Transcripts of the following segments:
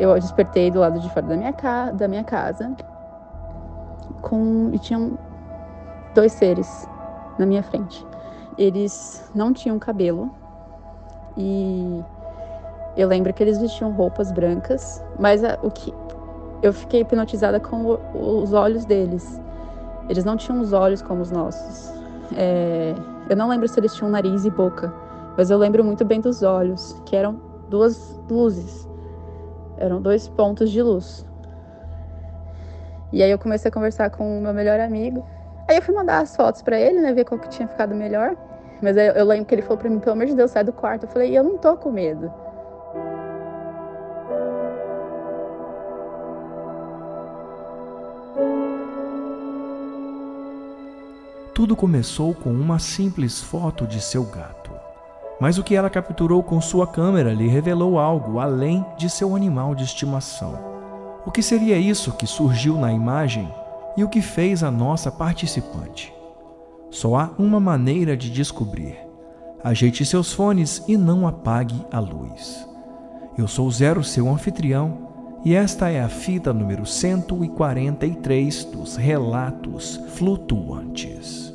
eu despertei do lado de fora da minha, ca da minha casa com e tinham dois seres na minha frente. Eles não tinham cabelo e eu lembro que eles vestiam roupas brancas, mas a, o que eu fiquei hipnotizada com o, os olhos deles. Eles não tinham os olhos como os nossos. É, eu não lembro se eles tinham nariz e boca, mas eu lembro muito bem dos olhos, que eram duas luzes. Eram dois pontos de luz. E aí eu comecei a conversar com o meu melhor amigo. Aí eu fui mandar as fotos para ele, né, ver qual que tinha ficado melhor. Mas aí eu lembro que ele falou para mim, pelo amor de Deus, sai do quarto. Eu falei, eu não tô com medo. Tudo começou com uma simples foto de seu gato. Mas o que ela capturou com sua câmera lhe revelou algo além de seu animal de estimação. O que seria isso que surgiu na imagem e o que fez a nossa participante? Só há uma maneira de descobrir. Ajeite seus fones e não apague a luz. Eu sou Zero, seu anfitrião, e esta é a fita número 143 dos Relatos Flutuantes.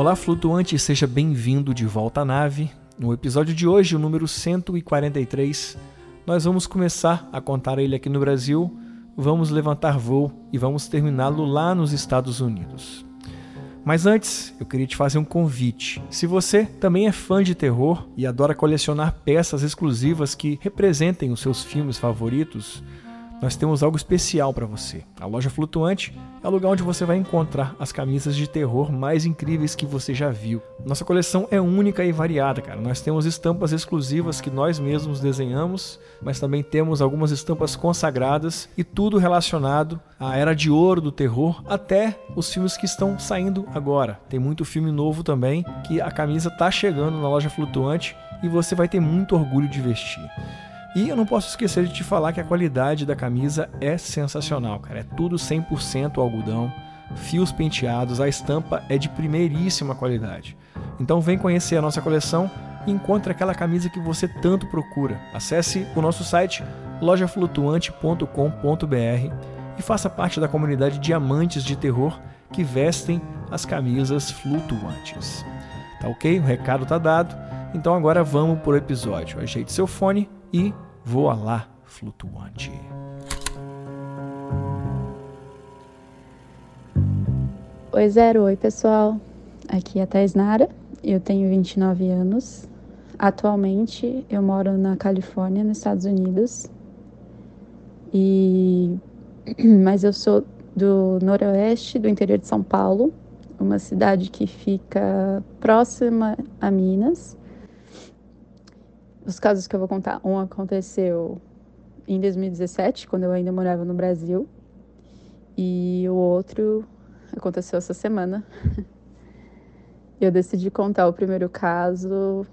Olá, flutuante, seja bem-vindo de volta à nave. No episódio de hoje, o número 143, nós vamos começar a contar ele aqui no Brasil, vamos levantar voo e vamos terminá-lo lá nos Estados Unidos. Mas antes, eu queria te fazer um convite. Se você também é fã de terror e adora colecionar peças exclusivas que representem os seus filmes favoritos, nós temos algo especial para você. A loja flutuante é o lugar onde você vai encontrar as camisas de terror mais incríveis que você já viu. Nossa coleção é única e variada, cara. Nós temos estampas exclusivas que nós mesmos desenhamos, mas também temos algumas estampas consagradas e tudo relacionado à era de ouro do terror até os filmes que estão saindo agora. Tem muito filme novo também que a camisa tá chegando na loja flutuante e você vai ter muito orgulho de vestir. E eu não posso esquecer de te falar que a qualidade da camisa é sensacional, cara. É tudo 100% algodão, fios penteados, a estampa é de primeiríssima qualidade. Então vem conhecer a nossa coleção e encontre aquela camisa que você tanto procura. Acesse o nosso site lojaflutuante.com.br e faça parte da comunidade de amantes de terror que vestem as camisas flutuantes. Tá ok? O recado tá dado. Então agora vamos pro episódio. Ajeite seu fone e voa lá flutuante. Oi, Zero. Oi, pessoal. Aqui é a Thais Nara. Eu tenho 29 anos. Atualmente eu moro na Califórnia, nos Estados Unidos. E mas eu sou do noroeste, do interior de São Paulo, uma cidade que fica próxima a Minas os casos que eu vou contar, um aconteceu em 2017, quando eu ainda morava no Brasil, e o outro aconteceu essa semana. Eu decidi contar o primeiro caso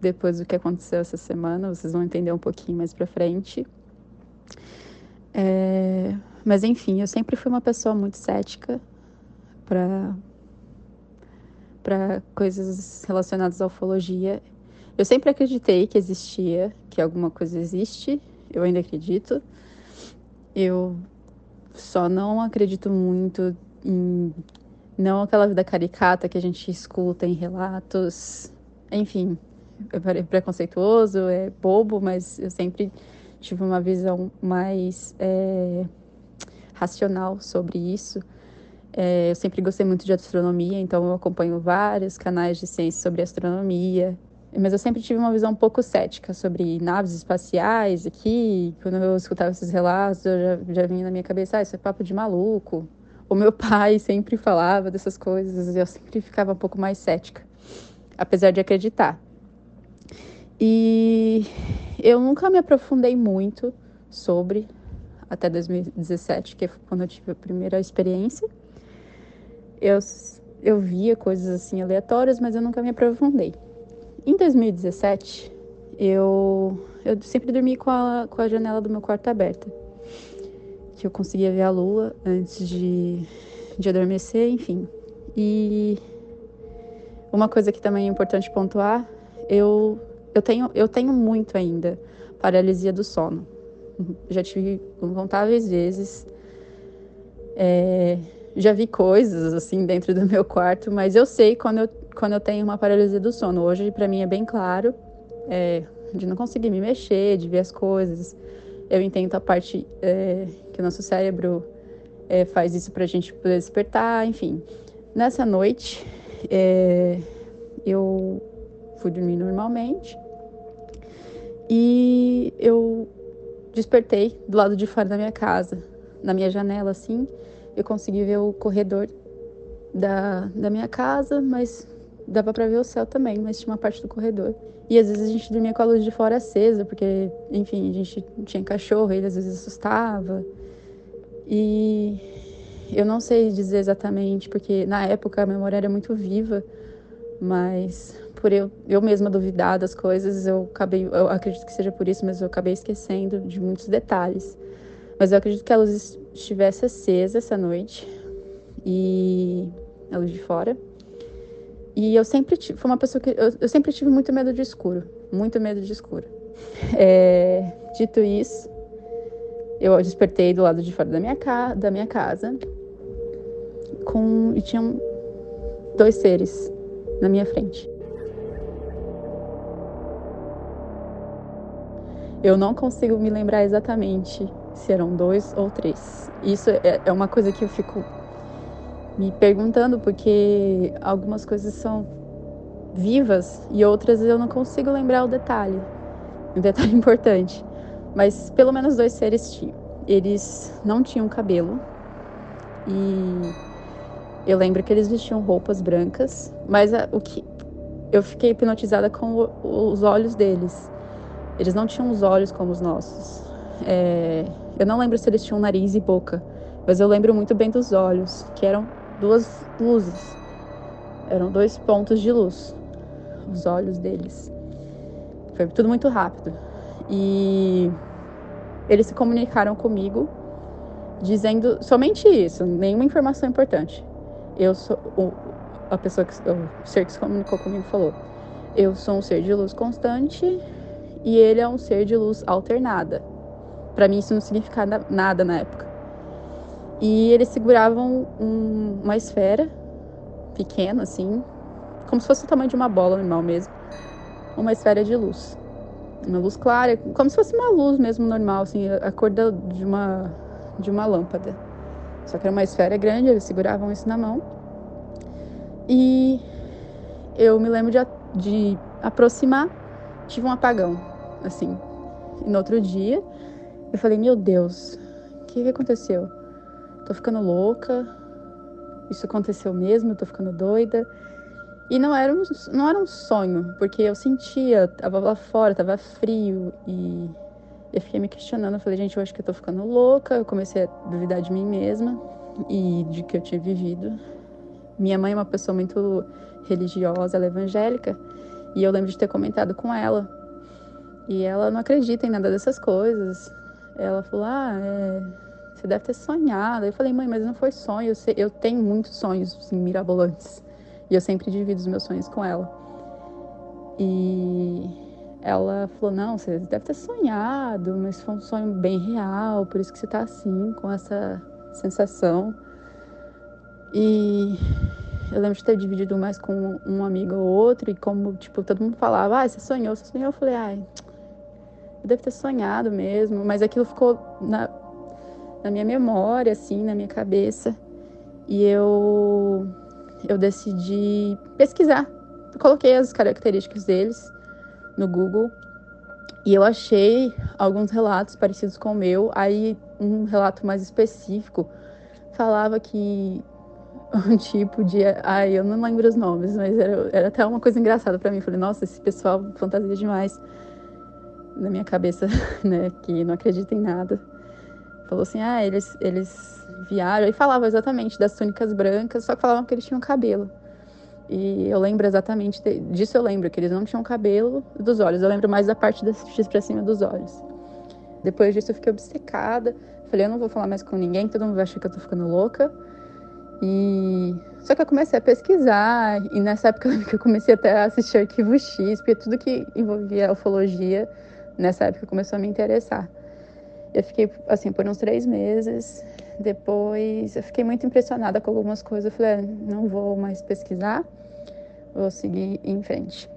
depois do que aconteceu essa semana, vocês vão entender um pouquinho mais pra frente. É... Mas enfim, eu sempre fui uma pessoa muito cética para para coisas relacionadas à ufologia eu sempre acreditei que existia, que alguma coisa existe, eu ainda acredito. Eu só não acredito muito em. Não aquela vida caricata que a gente escuta em relatos. Enfim, é preconceituoso, é bobo, mas eu sempre tive uma visão mais é, racional sobre isso. É, eu sempre gostei muito de astronomia, então eu acompanho vários canais de ciência sobre astronomia. Mas eu sempre tive uma visão um pouco cética sobre naves espaciais aqui. Quando eu escutava esses relatos, eu já, já vinha na minha cabeça, ah, isso é papo de maluco. O meu pai sempre falava dessas coisas eu sempre ficava um pouco mais cética, apesar de acreditar. E eu nunca me aprofundei muito sobre até 2017, que é quando eu tive a primeira experiência. Eu, eu via coisas assim aleatórias, mas eu nunca me aprofundei. Em 2017, eu, eu sempre dormi com a, com a janela do meu quarto aberta. Que eu conseguia ver a lua antes de, de adormecer, enfim. E uma coisa que também é importante pontuar, eu, eu, tenho, eu tenho muito ainda paralisia do sono. Já tive incontáveis vezes. É, já vi coisas assim dentro do meu quarto, mas eu sei quando eu, quando eu tenho uma paralisia do sono. Hoje, para mim, é bem claro é, de não conseguir me mexer, de ver as coisas. Eu entendo a parte é, que o nosso cérebro é, faz isso para a gente poder despertar, enfim. Nessa noite, é, eu fui dormir normalmente e eu despertei do lado de fora da minha casa, na minha janela, assim. Eu consegui ver o corredor da, da minha casa, mas dava para ver o céu também, mas tinha uma parte do corredor. E às vezes a gente dormia com a luz de fora acesa, porque, enfim, a gente tinha cachorro, ele às vezes assustava. E eu não sei dizer exatamente, porque na época a memória era muito viva, mas por eu, eu mesma duvidar das coisas, eu acabei, eu acredito que seja por isso, mas eu acabei esquecendo de muitos detalhes. Mas eu acredito que a luz estivesse acesa essa noite e a luz de fora. E eu sempre tive, foi uma pessoa que eu, eu sempre tive muito medo de escuro, muito medo de escuro. É, dito isso, eu despertei do lado de fora da minha, ca da minha casa com e tinham dois seres na minha frente. Eu não consigo me lembrar exatamente se eram dois ou três. Isso é, é uma coisa que eu fico me perguntando, porque algumas coisas são vivas e outras eu não consigo lembrar o detalhe. Um detalhe importante. Mas pelo menos dois seres tinham. Eles não tinham cabelo e eu lembro que eles vestiam roupas brancas, mas a, o que eu fiquei hipnotizada com o, os olhos deles. Eles não tinham os olhos como os nossos. É, eu não lembro se eles tinham nariz e boca, mas eu lembro muito bem dos olhos, que eram duas luzes. Eram dois pontos de luz, os olhos deles. Foi tudo muito rápido. E eles se comunicaram comigo dizendo somente isso, nenhuma informação importante eu sou a pessoa que o ser que se comunicou comigo falou: eu sou um ser de luz constante e ele é um ser de luz alternada. Para mim isso não significava nada na época. E eles seguravam um, uma esfera pequena assim, como se fosse o tamanho de uma bola normal mesmo, uma esfera de luz. Uma luz clara, como se fosse uma luz mesmo normal, assim, a cor de uma de uma lâmpada. Só que era uma esfera grande, eles seguravam isso na mão. E eu me lembro de, de aproximar, tive um apagão, assim. E no outro dia, eu falei: Meu Deus, o que, que aconteceu? Tô ficando louca, isso aconteceu mesmo, tô ficando doida. E não era, um, não era um sonho, porque eu sentia, tava lá fora, tava frio e eu fiquei me questionando, eu falei, gente, eu acho que eu tô ficando louca. Eu comecei a duvidar de mim mesma e de que eu tinha vivido. Minha mãe é uma pessoa muito religiosa, ela é evangélica, e eu lembro de ter comentado com ela. E ela não acredita em nada dessas coisas. Ela falou: Ah, é, você deve ter sonhado. Eu falei: Mãe, mas não foi sonho. Eu, sei, eu tenho muitos sonhos assim, mirabolantes. E eu sempre divido os meus sonhos com ela. E ela falou: Não, você deve ter sonhado, mas foi um sonho bem real, por isso que você tá assim, com essa sensação. E eu lembro de ter dividido mais com um amigo ou outro, e como, tipo, todo mundo falava: Ah, você sonhou, você sonhou. Eu falei: Ai, eu ter sonhado mesmo, mas aquilo ficou na, na minha memória, assim, na minha cabeça. E eu, eu decidi pesquisar. Coloquei as características deles no Google e eu achei alguns relatos parecidos com o meu. Aí, um relato mais específico falava que um tipo de. Ai, eu não lembro os nomes, mas era, era até uma coisa engraçada para mim. Eu falei, nossa, esse pessoal fantasia demais. Na minha cabeça, né, que não acredita em nada. Falou assim: ah, eles, eles viaram. E falava exatamente das túnicas brancas, só que falavam que eles tinham cabelo. E eu lembro exatamente de, disso, eu lembro que eles não tinham cabelo dos olhos. Eu lembro mais da parte das X pra cima dos olhos. Depois disso, eu fiquei obcecada. Falei: eu não vou falar mais com ninguém, todo mundo vai achar que eu tô ficando louca. E só que eu comecei a pesquisar, e nessa época eu comecei até a assistir Arquivo X, porque tudo que envolvia ufologia, nessa época começou a me interessar. Eu fiquei assim por uns três meses. Depois eu fiquei muito impressionada com algumas coisas. Eu falei, ah, não vou mais pesquisar, vou seguir em frente.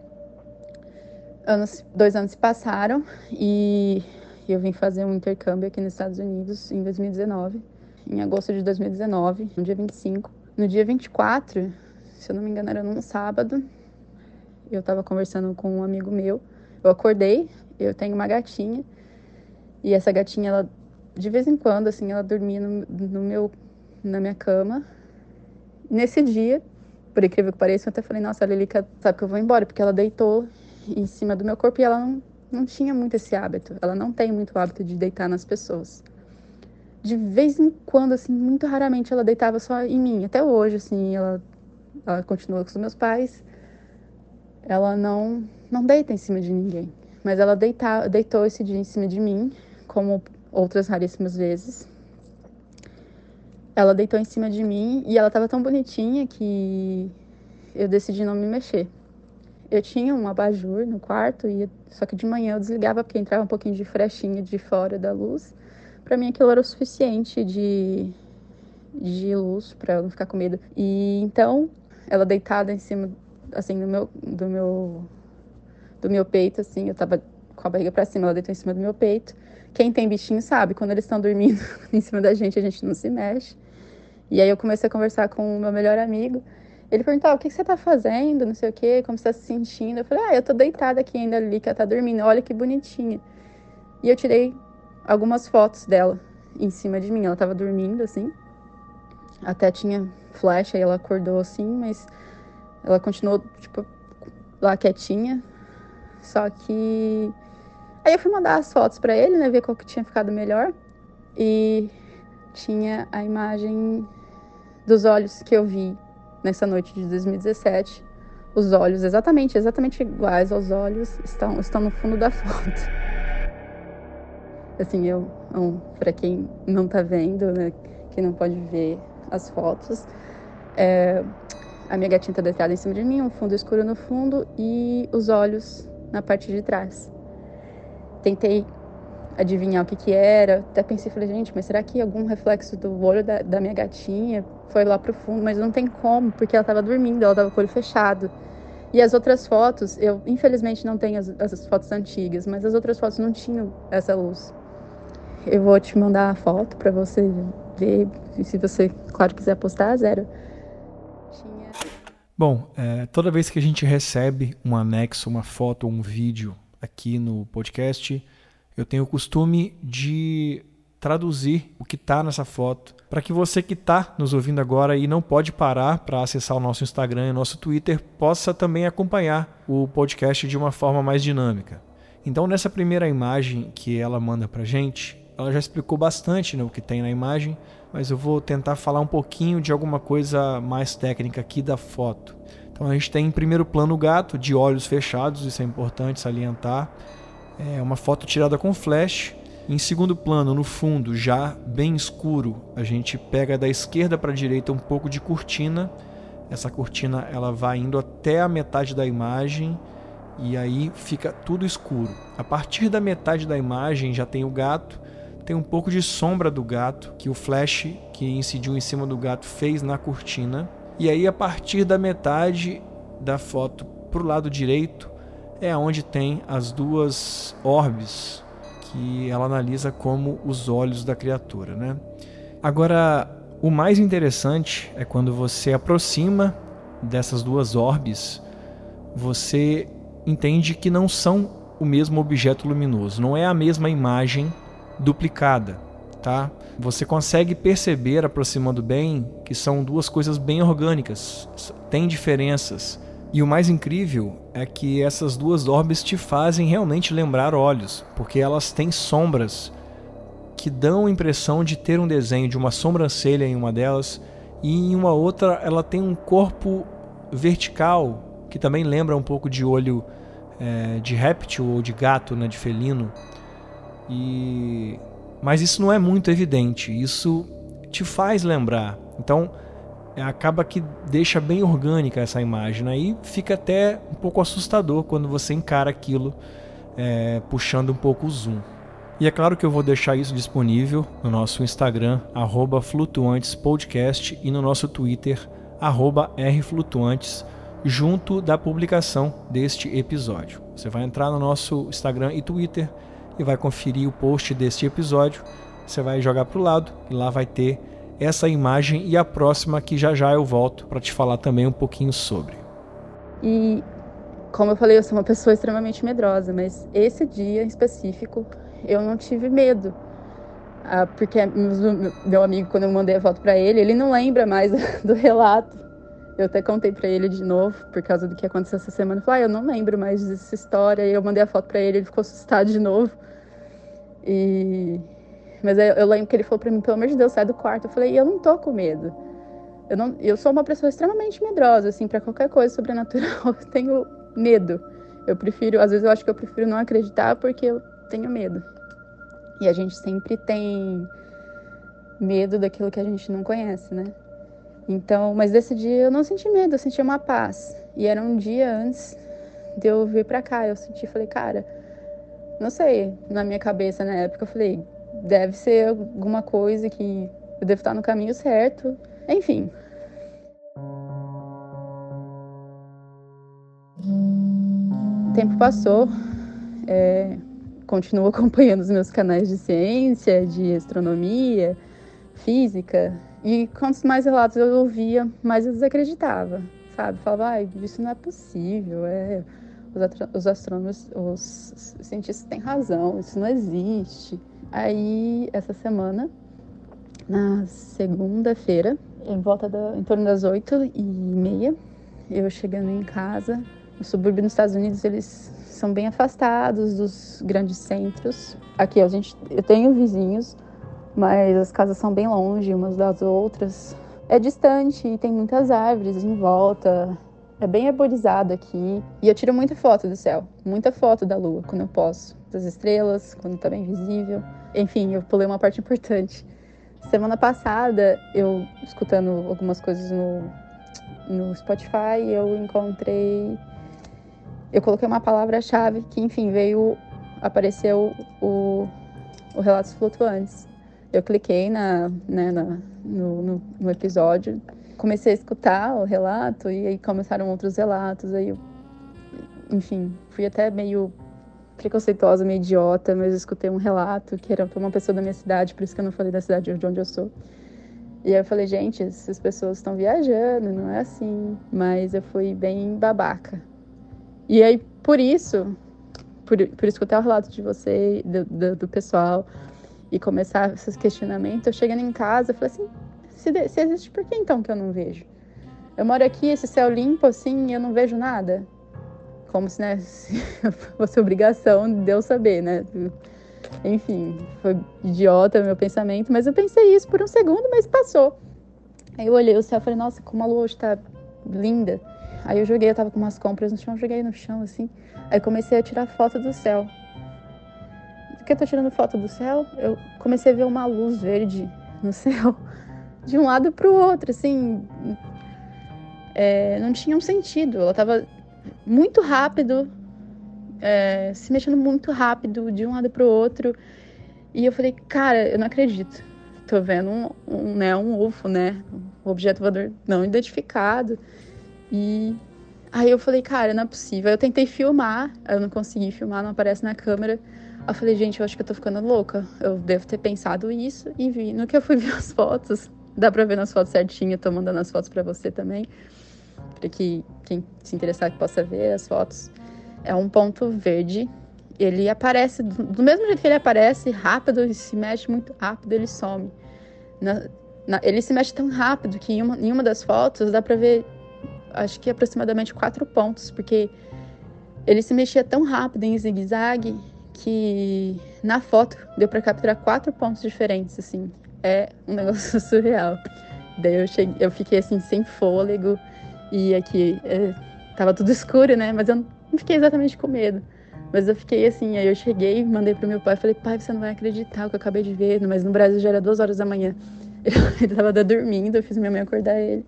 Anos, dois anos se passaram e eu vim fazer um intercâmbio aqui nos Estados Unidos em 2019, em agosto de 2019, no dia 25. No dia 24, se eu não me engano, era num sábado, eu estava conversando com um amigo meu. Eu acordei, eu tenho uma gatinha e essa gatinha, ela, de vez em quando, assim, ela dormia no, no meu, na minha cama. Nesse dia, por incrível que pareça, eu até falei, nossa, a Lilica sabe que eu vou embora, porque ela deitou em cima do meu corpo e ela não, não tinha muito esse hábito. Ela não tem muito hábito de deitar nas pessoas. De vez em quando, assim, muito raramente, ela deitava só em mim. Até hoje, assim, ela, ela continua com os meus pais. Ela não, não deita em cima de ninguém. Mas ela deita, deitou esse dia em cima de mim como outras raríssimas vezes. Ela deitou em cima de mim e ela estava tão bonitinha que eu decidi não me mexer. Eu tinha um abajur no quarto, e só que de manhã eu desligava porque entrava um pouquinho de frechinha de fora da luz. Para mim aquilo era o suficiente de, de luz para eu não ficar com medo. E então, ela deitada em cima, assim, do meu, do meu, do meu peito, assim, eu tava com a barriga para cima, ela deitou em cima do meu peito. Quem tem bichinho sabe, quando eles estão dormindo em cima da gente, a gente não se mexe. E aí eu comecei a conversar com o meu melhor amigo. Ele perguntou: o que você tá fazendo, não sei o quê, como você tá se sentindo. Eu falei, ah, eu tô deitada aqui ainda ali, que ela tá dormindo, olha que bonitinha. E eu tirei algumas fotos dela em cima de mim, ela tava dormindo, assim. Até tinha flash, aí ela acordou assim, mas ela continuou, tipo, lá quietinha. Só que Aí eu fui mandar as fotos para ele, né, ver qual que tinha ficado melhor. E tinha a imagem dos olhos que eu vi nessa noite de 2017. Os olhos exatamente, exatamente iguais aos olhos estão estão no fundo da foto. Assim, eu, um, para quem não tá vendo, né, quem não pode ver as fotos, é, a minha gatinha tá deitada em cima de mim, um fundo escuro no fundo e os olhos na parte de trás tentei adivinhar o que que era. Até pensei, falei, gente, mas será que algum reflexo do olho da, da minha gatinha foi lá pro fundo? Mas não tem como, porque ela estava dormindo, ela estava com o olho fechado. E as outras fotos, eu infelizmente não tenho as, as fotos antigas, mas as outras fotos não tinham essa luz. Eu vou te mandar a foto para você ver, e se você, claro, quiser postar, zero. Bom, é, toda vez que a gente recebe um anexo, uma foto um vídeo aqui no podcast, eu tenho o costume de traduzir o que está nessa foto para que você que está nos ouvindo agora e não pode parar para acessar o nosso Instagram e o nosso Twitter possa também acompanhar o podcast de uma forma mais dinâmica. Então, nessa primeira imagem que ela manda para gente, ela já explicou bastante né, o que tem na imagem, mas eu vou tentar falar um pouquinho de alguma coisa mais técnica aqui da foto. Então a gente tem em primeiro plano o gato de olhos fechados, isso é importante salientar. É uma foto tirada com flash. Em segundo plano, no fundo, já bem escuro, a gente pega da esquerda para a direita um pouco de cortina. Essa cortina ela vai indo até a metade da imagem e aí fica tudo escuro. A partir da metade da imagem já tem o gato, tem um pouco de sombra do gato que o flash que incidiu em cima do gato fez na cortina. E aí, a partir da metade da foto para o lado direito, é onde tem as duas orbes que ela analisa como os olhos da criatura. Né? Agora, o mais interessante é quando você aproxima dessas duas orbes, você entende que não são o mesmo objeto luminoso, não é a mesma imagem duplicada tá? Você consegue perceber, aproximando bem, que são duas coisas bem orgânicas. Tem diferenças E o mais incrível é que essas duas orbes te fazem realmente lembrar olhos, porque elas têm sombras que dão a impressão de ter um desenho de uma sobrancelha em uma delas e em uma outra ela tem um corpo vertical que também lembra um pouco de olho é, de réptil ou de gato, né, de felino. E mas isso não é muito evidente. Isso te faz lembrar. Então é, acaba que deixa bem orgânica essa imagem. Aí né? fica até um pouco assustador quando você encara aquilo é, puxando um pouco o zoom. E é claro que eu vou deixar isso disponível no nosso Instagram, flutuantespodcast, e no nosso Twitter, rflutuantes, junto da publicação deste episódio. Você vai entrar no nosso Instagram e Twitter e vai conferir o post deste episódio. Você vai jogar para o lado e lá vai ter essa imagem e a próxima que já já eu volto para te falar também um pouquinho sobre. E como eu falei, eu sou uma pessoa extremamente medrosa, mas esse dia em específico eu não tive medo. Ah, porque meu amigo, quando eu mandei a foto para ele, ele não lembra mais do relato. Eu até contei para ele de novo, por causa do que aconteceu essa semana. Ele falou, ah, eu não lembro mais dessa história. E eu mandei a foto para ele, ele ficou assustado de novo. E... Mas eu, eu lembro que ele falou para mim, pelo amor de Deus, sai do quarto. Eu falei, eu não tô com medo. Eu, não, eu sou uma pessoa extremamente medrosa, assim, para qualquer coisa sobrenatural, eu tenho medo. Eu prefiro, às vezes eu acho que eu prefiro não acreditar porque eu tenho medo. E a gente sempre tem medo daquilo que a gente não conhece, né? Então, mas desse dia eu não senti medo, eu senti uma paz. E era um dia antes de eu vir para cá, eu senti, falei, cara, não sei, na minha cabeça na época eu falei, deve ser alguma coisa que eu devo estar no caminho certo. Enfim. O tempo passou, é, continuo acompanhando os meus canais de ciência, de astronomia, física. E quantos mais relatos eu ouvia, mais eu desacreditava, sabe? Falava, ah, isso não é possível, é... os astrônomos, os cientistas têm razão, isso não existe. Aí, essa semana, na segunda-feira, em volta da, em torno das oito e meia, eu chegando em casa, o subúrbio nos Estados Unidos, eles são bem afastados dos grandes centros. Aqui a gente, eu tenho vizinhos, mas as casas são bem longe umas das outras. É distante e tem muitas árvores em volta. É bem arborizado aqui. E eu tiro muita foto do céu, muita foto da lua quando eu posso, das estrelas, quando tá bem visível. Enfim, eu pulei uma parte importante. Semana passada, eu escutando algumas coisas no, no Spotify, eu encontrei eu coloquei uma palavra-chave que, enfim, veio, apareceu o, o Relatos Flutuantes. Eu cliquei na, né, na no, no, no, episódio, comecei a escutar o relato e aí começaram outros relatos. Aí, eu, enfim, fui até meio preconceituosa, meio idiota, mas escutei um relato que era uma pessoa da minha cidade, por isso que eu não falei da cidade de onde eu sou. E aí eu falei, gente, essas pessoas estão viajando, não é assim. Mas eu fui bem babaca. E aí, por isso, por, por escutar o relato de você, do, do, do pessoal, e começar esses questionamentos, eu chegando em casa, eu falei assim, se, se existe, por que então que eu não vejo? Eu moro aqui, esse céu limpo, assim, e eu não vejo nada. Como se, né, se fosse obrigação de eu saber, né? Enfim, foi idiota meu pensamento, mas eu pensei isso por um segundo, mas passou. Aí eu olhei o céu e falei, nossa, como a lua hoje tá linda. Aí eu joguei, eu tava com umas compras no chão, joguei no chão assim. Aí comecei a tirar foto do céu. Porque eu tô tirando foto do céu, eu comecei a ver uma luz verde no céu, de um lado pro outro, assim. É, não tinha um sentido. Ela tava muito rápido, é, se mexendo muito rápido de um lado pro outro. E eu falei, cara, eu não acredito. Tô vendo um, um, né, um UFO, né? Um objeto voador não identificado. E aí eu falei, cara, não é possível. Eu tentei filmar, eu não consegui filmar, não aparece na câmera. Eu falei, gente, eu acho que eu tô ficando louca. Eu devo ter pensado isso e vi. No que eu fui ver as fotos, dá pra ver nas fotos certinho, eu tô mandando as fotos para você também. Pra que quem se interessar que possa ver as fotos. É um ponto verde. Ele aparece do mesmo jeito que ele aparece, rápido, ele se mexe muito rápido, ele some. Na, na, ele se mexe tão rápido que em uma, em uma das fotos dá pra ver acho que aproximadamente quatro pontos, porque ele se mexia tão rápido em zigue-zague que na foto deu para capturar quatro pontos diferentes, assim. É um negócio surreal. Daí eu, cheguei, eu fiquei assim, sem fôlego, e aqui é, tava tudo escuro, né? Mas eu não fiquei exatamente com medo. Mas eu fiquei assim, aí eu cheguei, mandei pro meu pai, falei, pai, você não vai acreditar o que eu acabei de ver, mas no Brasil já era duas horas da manhã. Ele tava dormindo, eu fiz minha mãe acordar ele.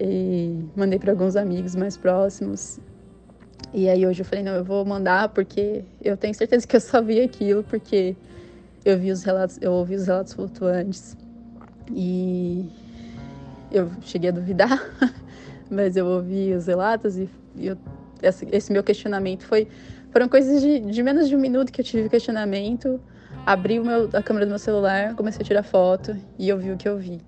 E mandei para alguns amigos mais próximos. E aí hoje eu falei, não, eu vou mandar porque eu tenho certeza que eu só vi aquilo porque eu vi os relatos, eu ouvi os relatos flutuantes. E eu cheguei a duvidar, mas eu ouvi os relatos e eu, esse, esse, meu questionamento foi foram coisas de, de, menos de um minuto que eu tive questionamento, abri meu, a câmera do meu celular, comecei a tirar foto e eu vi o que eu vi.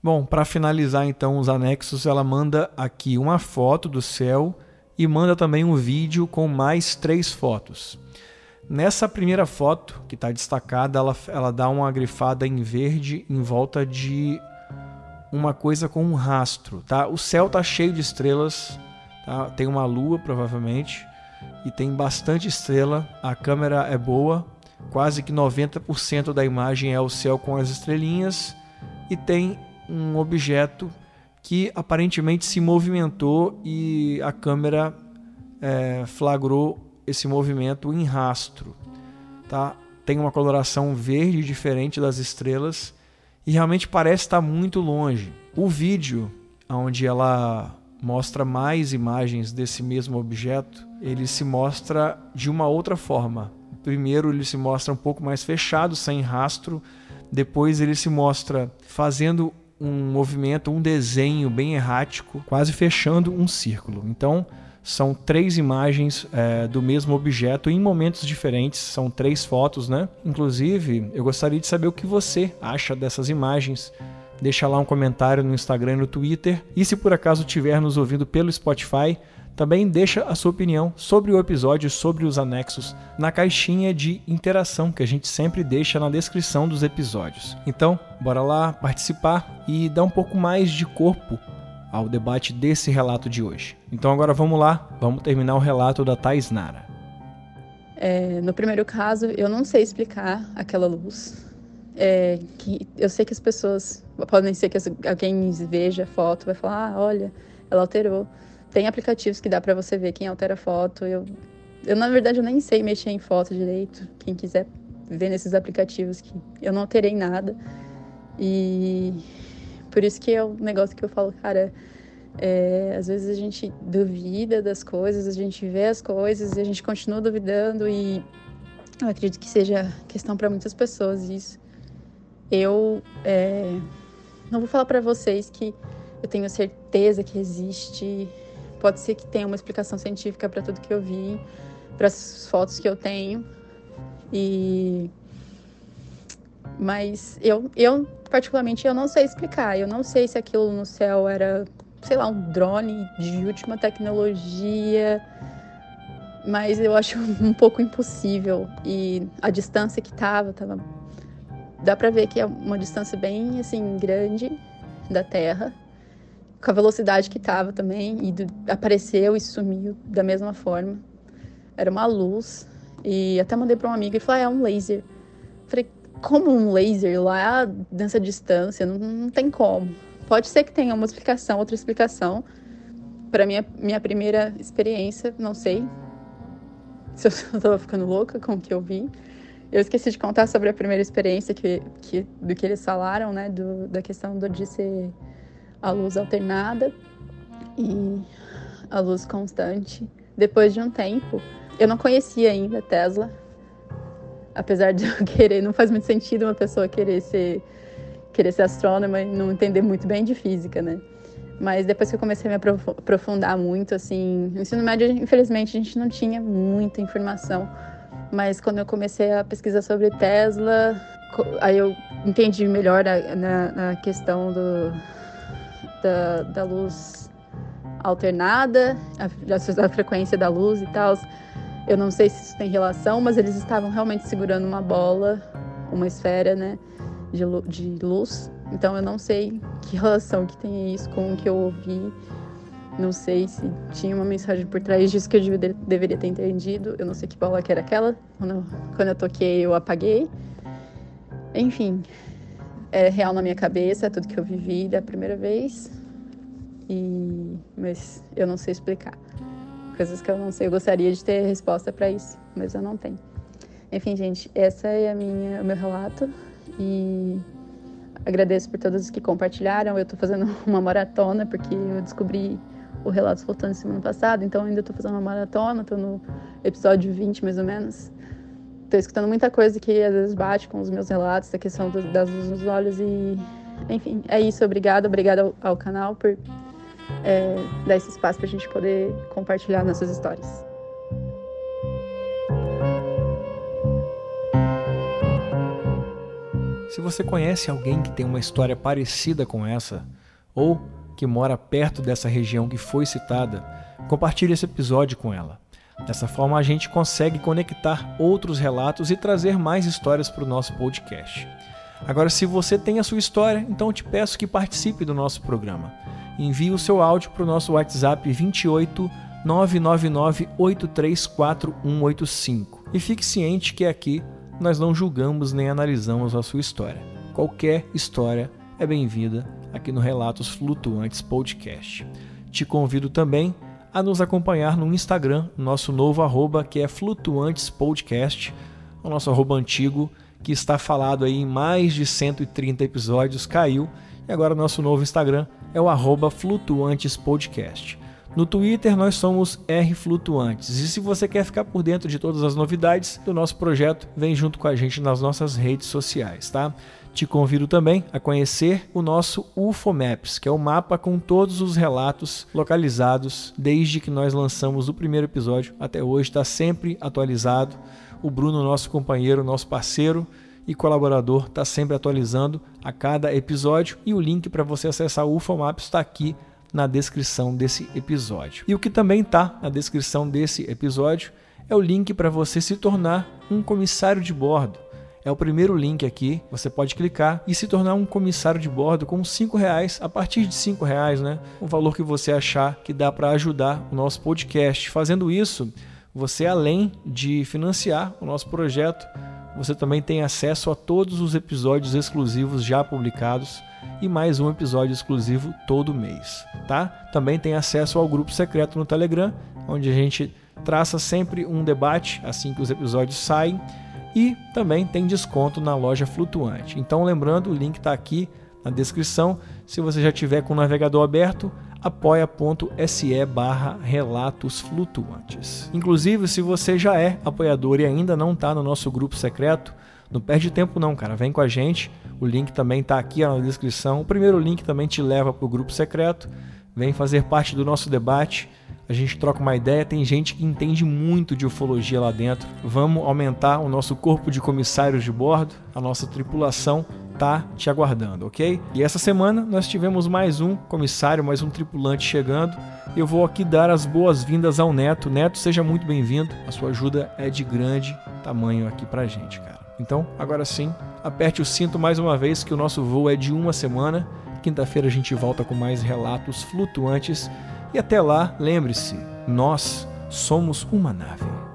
Bom, para finalizar então os anexos, ela manda aqui uma foto do céu e manda também um vídeo com mais três fotos. Nessa primeira foto, que está destacada, ela, ela dá uma grifada em verde em volta de uma coisa com um rastro. Tá? O céu está cheio de estrelas, tá? tem uma lua provavelmente, e tem bastante estrela. A câmera é boa, quase que 90% da imagem é o céu com as estrelinhas, e tem um objeto que aparentemente se movimentou e a câmera é, flagrou esse movimento em rastro. Tá? Tem uma coloração verde diferente das estrelas e realmente parece estar muito longe. O vídeo, onde ela mostra mais imagens desse mesmo objeto, ele se mostra de uma outra forma. Primeiro ele se mostra um pouco mais fechado, sem rastro. Depois ele se mostra fazendo um movimento, um desenho bem errático, quase fechando um círculo. Então, são três imagens é, do mesmo objeto em momentos diferentes, são três fotos, né? Inclusive, eu gostaria de saber o que você acha dessas imagens. Deixa lá um comentário no Instagram e no Twitter. E se por acaso estiver nos ouvindo pelo Spotify, também deixa a sua opinião sobre o episódio, sobre os anexos, na caixinha de interação que a gente sempre deixa na descrição dos episódios. Então, bora lá participar e dar um pouco mais de corpo ao debate desse relato de hoje. Então agora vamos lá, vamos terminar o relato da Thais Nara. É, no primeiro caso, eu não sei explicar aquela luz. É, que eu sei que as pessoas podem ser que alguém veja a foto vai falar, ah, olha, ela alterou. Tem aplicativos que dá para você ver quem altera foto. Eu, eu, na verdade, eu nem sei mexer em foto direito. Quem quiser ver nesses aplicativos que eu não alterei nada. E por isso que é um negócio que eu falo, cara, é, às vezes a gente duvida das coisas, a gente vê as coisas e a gente continua duvidando e eu acredito que seja questão para muitas pessoas isso. Eu é, não vou falar para vocês que eu tenho certeza que existe Pode ser que tenha uma explicação científica para tudo que eu vi, para as fotos que eu tenho. E mas eu, eu particularmente eu não sei explicar. Eu não sei se aquilo no céu era, sei lá, um drone de última tecnologia. Mas eu acho um pouco impossível e a distância que tava, tava dá para ver que é uma distância bem assim grande da Terra com a velocidade que estava também, e do, apareceu e sumiu da mesma forma. Era uma luz, e até mandei para um amigo e falei: ah, é um laser. Falei: como um laser lá nessa distância? Não, não tem como. Pode ser que tenha uma explicação, outra explicação. Para minha minha primeira experiência, não sei se eu estava ficando louca com o que eu vi. Eu esqueci de contar sobre a primeira experiência que, que do que eles falaram, né, do, da questão do, de ser a luz alternada e a luz constante. Depois de um tempo, eu não conhecia ainda Tesla, apesar de eu querer, não faz muito sentido uma pessoa querer ser querer ser astrônoma e não entender muito bem de física, né? Mas depois que eu comecei a me aprofundar muito, assim, no ensino médio, infelizmente, a gente não tinha muita informação. Mas quando eu comecei a pesquisar sobre Tesla, aí eu entendi melhor a, na, na questão do, da, da luz alternada, a, a frequência da luz e tal. Eu não sei se isso tem relação, mas eles estavam realmente segurando uma bola, uma esfera, né, de, de luz Então eu não sei que relação que tem isso com o que eu ouvi. Não sei se tinha uma mensagem por trás disso que eu deveria ter entendido. Eu não sei que bola que era aquela. Quando quando eu toquei, eu apaguei. Enfim, é real na minha cabeça, é tudo que eu vivi da primeira vez. E mas eu não sei explicar. Coisas que eu não sei. Eu gostaria de ter resposta para isso, mas eu não tenho. Enfim, gente, essa é a minha, o meu relato e agradeço por todos que compartilharam. Eu estou fazendo uma maratona porque eu descobri o Relatos Flutuantes semana passada, então ainda estou fazendo uma maratona, estou no episódio 20 mais ou menos. Estou escutando muita coisa que às vezes bate com os meus relatos, a questão do, das luzes nos olhos e enfim, é isso. Obrigada, obrigada ao, ao canal por é, dar esse espaço para a gente poder compartilhar nossas histórias. Se você conhece alguém que tem uma história parecida com essa, ou que mora perto dessa região que foi citada, compartilhe esse episódio com ela. Dessa forma, a gente consegue conectar outros relatos e trazer mais histórias para o nosso podcast. Agora, se você tem a sua história, então te peço que participe do nosso programa. Envie o seu áudio para o nosso WhatsApp 28 999 834185 e fique ciente que aqui nós não julgamos nem analisamos a sua história. Qualquer história é bem-vinda aqui no Relatos Flutuantes Podcast. Te convido também a nos acompanhar no Instagram, nosso novo arroba que é Flutuantes Podcast, o nosso arroba antigo que está falado aí em mais de 130 episódios, caiu, e agora nosso novo Instagram é o arroba Flutuantes Podcast. No Twitter nós somos R Flutuantes. E se você quer ficar por dentro de todas as novidades do nosso projeto, vem junto com a gente nas nossas redes sociais, tá? Te convido também a conhecer o nosso UFO Maps, que é o mapa com todos os relatos localizados desde que nós lançamos o primeiro episódio até hoje, está sempre atualizado. O Bruno, nosso companheiro, nosso parceiro e colaborador, está sempre atualizando a cada episódio e o link para você acessar o UFO Maps está aqui na descrição desse episódio. E o que também está na descrição desse episódio é o link para você se tornar um comissário de bordo. É o primeiro link aqui, você pode clicar e se tornar um comissário de bordo com cinco reais, a partir de cinco reais, né? O valor que você achar que dá para ajudar o nosso podcast. Fazendo isso, você além de financiar o nosso projeto, você também tem acesso a todos os episódios exclusivos já publicados e mais um episódio exclusivo todo mês, tá? Também tem acesso ao grupo secreto no Telegram, onde a gente traça sempre um debate assim que os episódios saem e também tem desconto na loja flutuante. Então, lembrando, o link está aqui na descrição. Se você já tiver com o navegador aberto, apoia.se barra relatos flutuantes. Inclusive, se você já é apoiador e ainda não está no nosso grupo secreto, não perde tempo não, cara. Vem com a gente. O link também está aqui na descrição. O primeiro link também te leva para o grupo secreto. Vem fazer parte do nosso debate. A gente troca uma ideia. Tem gente que entende muito de ufologia lá dentro. Vamos aumentar o nosso corpo de comissários de bordo, a nossa tripulação tá te aguardando, ok? E essa semana nós tivemos mais um comissário, mais um tripulante chegando. Eu vou aqui dar as boas-vindas ao Neto. Neto, seja muito bem-vindo. A sua ajuda é de grande tamanho aqui pra gente, cara. Então, agora sim, aperte o cinto mais uma vez que o nosso voo é de uma semana. Quinta-feira a gente volta com mais relatos flutuantes. E até lá, lembre-se, nós somos uma nave.